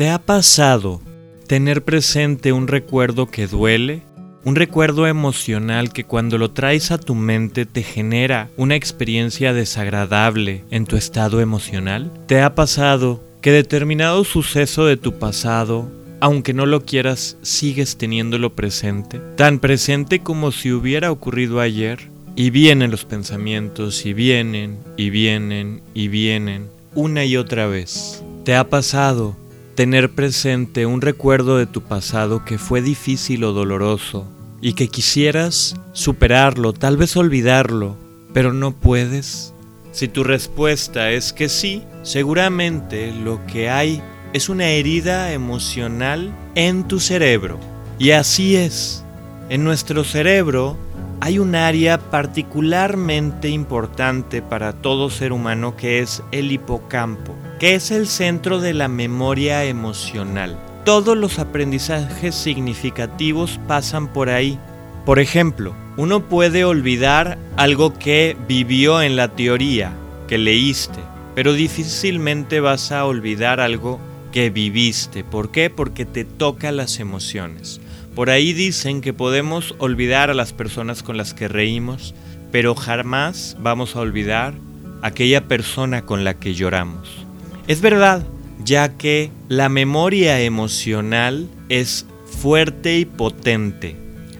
¿Te ha pasado tener presente un recuerdo que duele? Un recuerdo emocional que cuando lo traes a tu mente te genera una experiencia desagradable en tu estado emocional? ¿Te ha pasado que determinado suceso de tu pasado, aunque no lo quieras, sigues teniéndolo presente? Tan presente como si hubiera ocurrido ayer. Y vienen los pensamientos, y vienen, y vienen, y vienen, una y otra vez. ¿Te ha pasado tener presente un recuerdo de tu pasado que fue difícil o doloroso y que quisieras superarlo, tal vez olvidarlo, pero no puedes? Si tu respuesta es que sí, seguramente lo que hay es una herida emocional en tu cerebro. Y así es. En nuestro cerebro hay un área particularmente importante para todo ser humano que es el hipocampo que es el centro de la memoria emocional. Todos los aprendizajes significativos pasan por ahí. Por ejemplo, uno puede olvidar algo que vivió en la teoría, que leíste, pero difícilmente vas a olvidar algo que viviste. ¿Por qué? Porque te toca las emociones. Por ahí dicen que podemos olvidar a las personas con las que reímos, pero jamás vamos a olvidar aquella persona con la que lloramos. Es verdad, ya que la memoria emocional es fuerte y potente.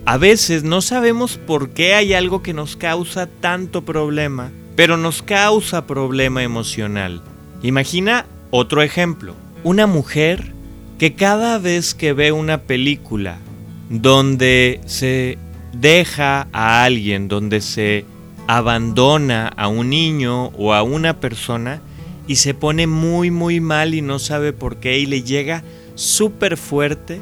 A veces no sabemos por qué hay algo que nos causa tanto problema, pero nos causa problema emocional. Imagina otro ejemplo. Una mujer que cada vez que ve una película donde se deja a alguien, donde se abandona a un niño o a una persona, y se pone muy muy mal y no sabe por qué y le llega súper fuerte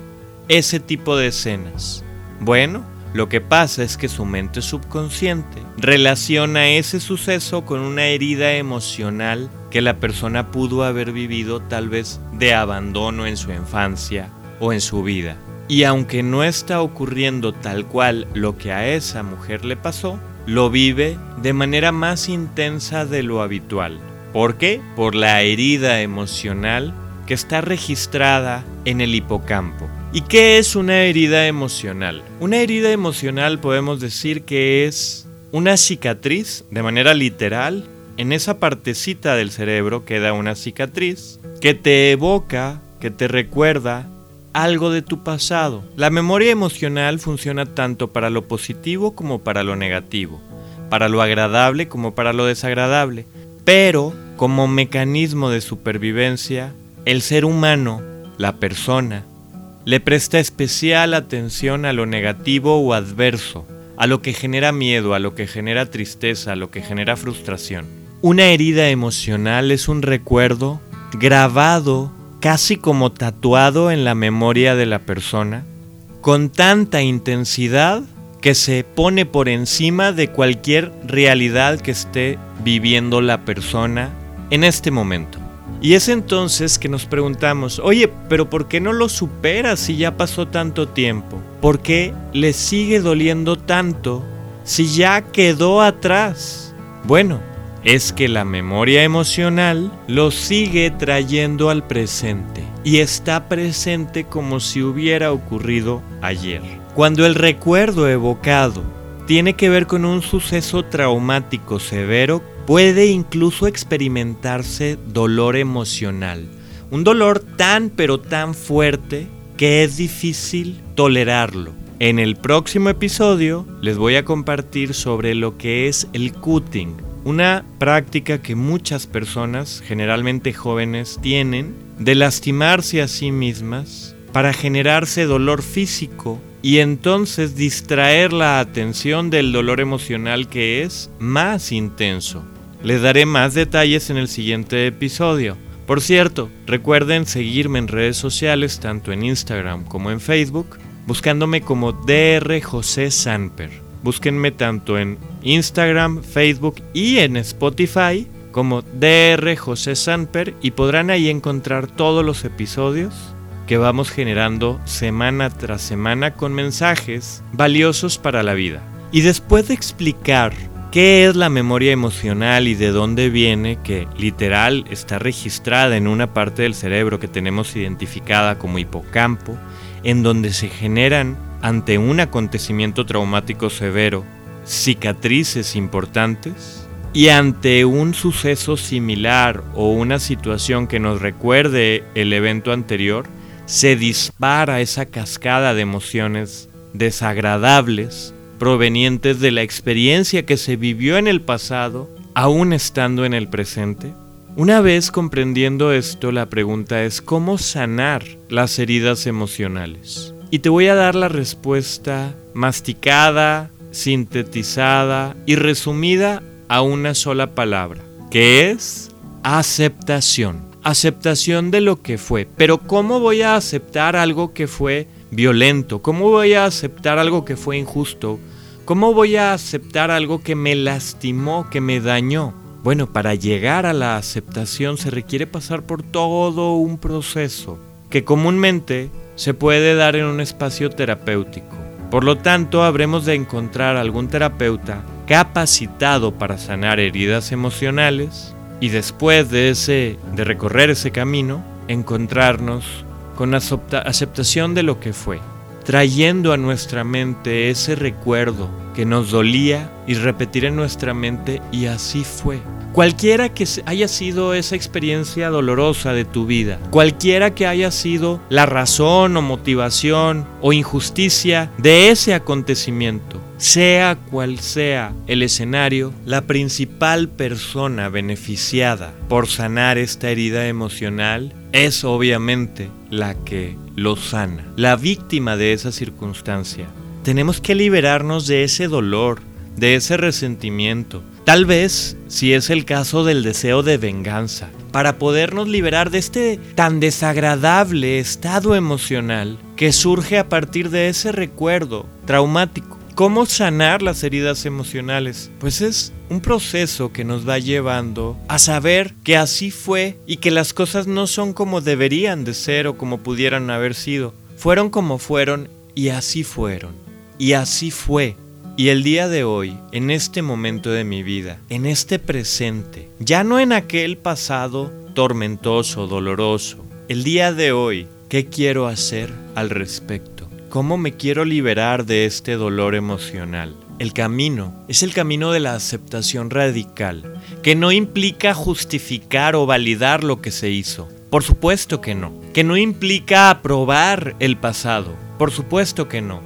ese tipo de escenas. Bueno, lo que pasa es que su mente subconsciente relaciona ese suceso con una herida emocional que la persona pudo haber vivido tal vez de abandono en su infancia o en su vida. Y aunque no está ocurriendo tal cual lo que a esa mujer le pasó, lo vive de manera más intensa de lo habitual. ¿Por qué? Por la herida emocional que está registrada en el hipocampo. ¿Y qué es una herida emocional? Una herida emocional podemos decir que es una cicatriz, de manera literal, en esa partecita del cerebro queda una cicatriz que te evoca, que te recuerda algo de tu pasado. La memoria emocional funciona tanto para lo positivo como para lo negativo, para lo agradable como para lo desagradable. Pero, como mecanismo de supervivencia, el ser humano, la persona, le presta especial atención a lo negativo o adverso, a lo que genera miedo, a lo que genera tristeza, a lo que genera frustración. Una herida emocional es un recuerdo grabado casi como tatuado en la memoria de la persona, con tanta intensidad que se pone por encima de cualquier realidad que esté viviendo la persona en este momento. Y es entonces que nos preguntamos, oye, pero ¿por qué no lo supera si ya pasó tanto tiempo? ¿Por qué le sigue doliendo tanto si ya quedó atrás? Bueno, es que la memoria emocional lo sigue trayendo al presente y está presente como si hubiera ocurrido ayer. Cuando el recuerdo evocado tiene que ver con un suceso traumático severo, puede incluso experimentarse dolor emocional. Un dolor tan pero tan fuerte que es difícil tolerarlo. En el próximo episodio les voy a compartir sobre lo que es el cutting, una práctica que muchas personas, generalmente jóvenes, tienen de lastimarse a sí mismas para generarse dolor físico y entonces distraer la atención del dolor emocional que es más intenso. Les daré más detalles en el siguiente episodio. Por cierto, recuerden seguirme en redes sociales, tanto en Instagram como en Facebook, buscándome como DR José Sanper. Búsquenme tanto en Instagram, Facebook y en Spotify como DR José Sanper y podrán ahí encontrar todos los episodios que vamos generando semana tras semana con mensajes valiosos para la vida. Y después de explicar qué es la memoria emocional y de dónde viene, que literal está registrada en una parte del cerebro que tenemos identificada como hipocampo, en donde se generan ante un acontecimiento traumático severo cicatrices importantes y ante un suceso similar o una situación que nos recuerde el evento anterior, se dispara esa cascada de emociones desagradables provenientes de la experiencia que se vivió en el pasado, aún estando en el presente? Una vez comprendiendo esto, la pregunta es cómo sanar las heridas emocionales. Y te voy a dar la respuesta masticada, sintetizada y resumida a una sola palabra, que es aceptación. Aceptación de lo que fue. Pero ¿cómo voy a aceptar algo que fue violento? ¿Cómo voy a aceptar algo que fue injusto? ¿Cómo voy a aceptar algo que me lastimó, que me dañó? Bueno, para llegar a la aceptación se requiere pasar por todo un proceso que comúnmente se puede dar en un espacio terapéutico. Por lo tanto, habremos de encontrar algún terapeuta capacitado para sanar heridas emocionales y después de ese de recorrer ese camino, encontrarnos con aceptación de lo que fue, trayendo a nuestra mente ese recuerdo que nos dolía y repetir en nuestra mente y así fue. Cualquiera que haya sido esa experiencia dolorosa de tu vida, cualquiera que haya sido la razón o motivación o injusticia de ese acontecimiento, sea cual sea el escenario, la principal persona beneficiada por sanar esta herida emocional es obviamente la que lo sana, la víctima de esa circunstancia. Tenemos que liberarnos de ese dolor, de ese resentimiento, Tal vez, si es el caso del deseo de venganza, para podernos liberar de este tan desagradable estado emocional que surge a partir de ese recuerdo traumático. ¿Cómo sanar las heridas emocionales? Pues es un proceso que nos va llevando a saber que así fue y que las cosas no son como deberían de ser o como pudieran haber sido. Fueron como fueron y así fueron. Y así fue y el día de hoy, en este momento de mi vida, en este presente, ya no en aquel pasado tormentoso, doloroso, el día de hoy, ¿qué quiero hacer al respecto? ¿Cómo me quiero liberar de este dolor emocional? El camino es el camino de la aceptación radical, que no implica justificar o validar lo que se hizo. Por supuesto que no. Que no implica aprobar el pasado. Por supuesto que no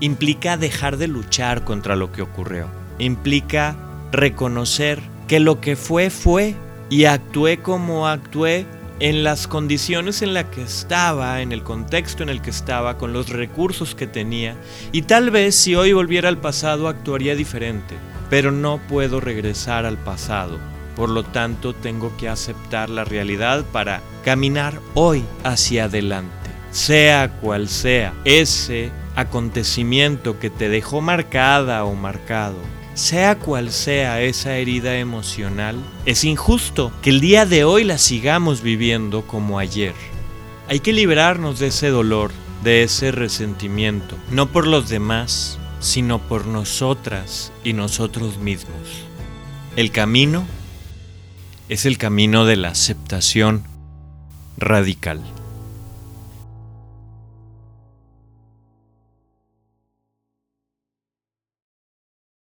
implica dejar de luchar contra lo que ocurrió. Implica reconocer que lo que fue fue y actué como actué en las condiciones en las que estaba, en el contexto en el que estaba, con los recursos que tenía. Y tal vez si hoy volviera al pasado actuaría diferente, pero no puedo regresar al pasado. Por lo tanto, tengo que aceptar la realidad para caminar hoy hacia adelante. Sea cual sea ese acontecimiento que te dejó marcada o marcado, sea cual sea esa herida emocional, es injusto que el día de hoy la sigamos viviendo como ayer. Hay que liberarnos de ese dolor, de ese resentimiento, no por los demás, sino por nosotras y nosotros mismos. El camino es el camino de la aceptación radical.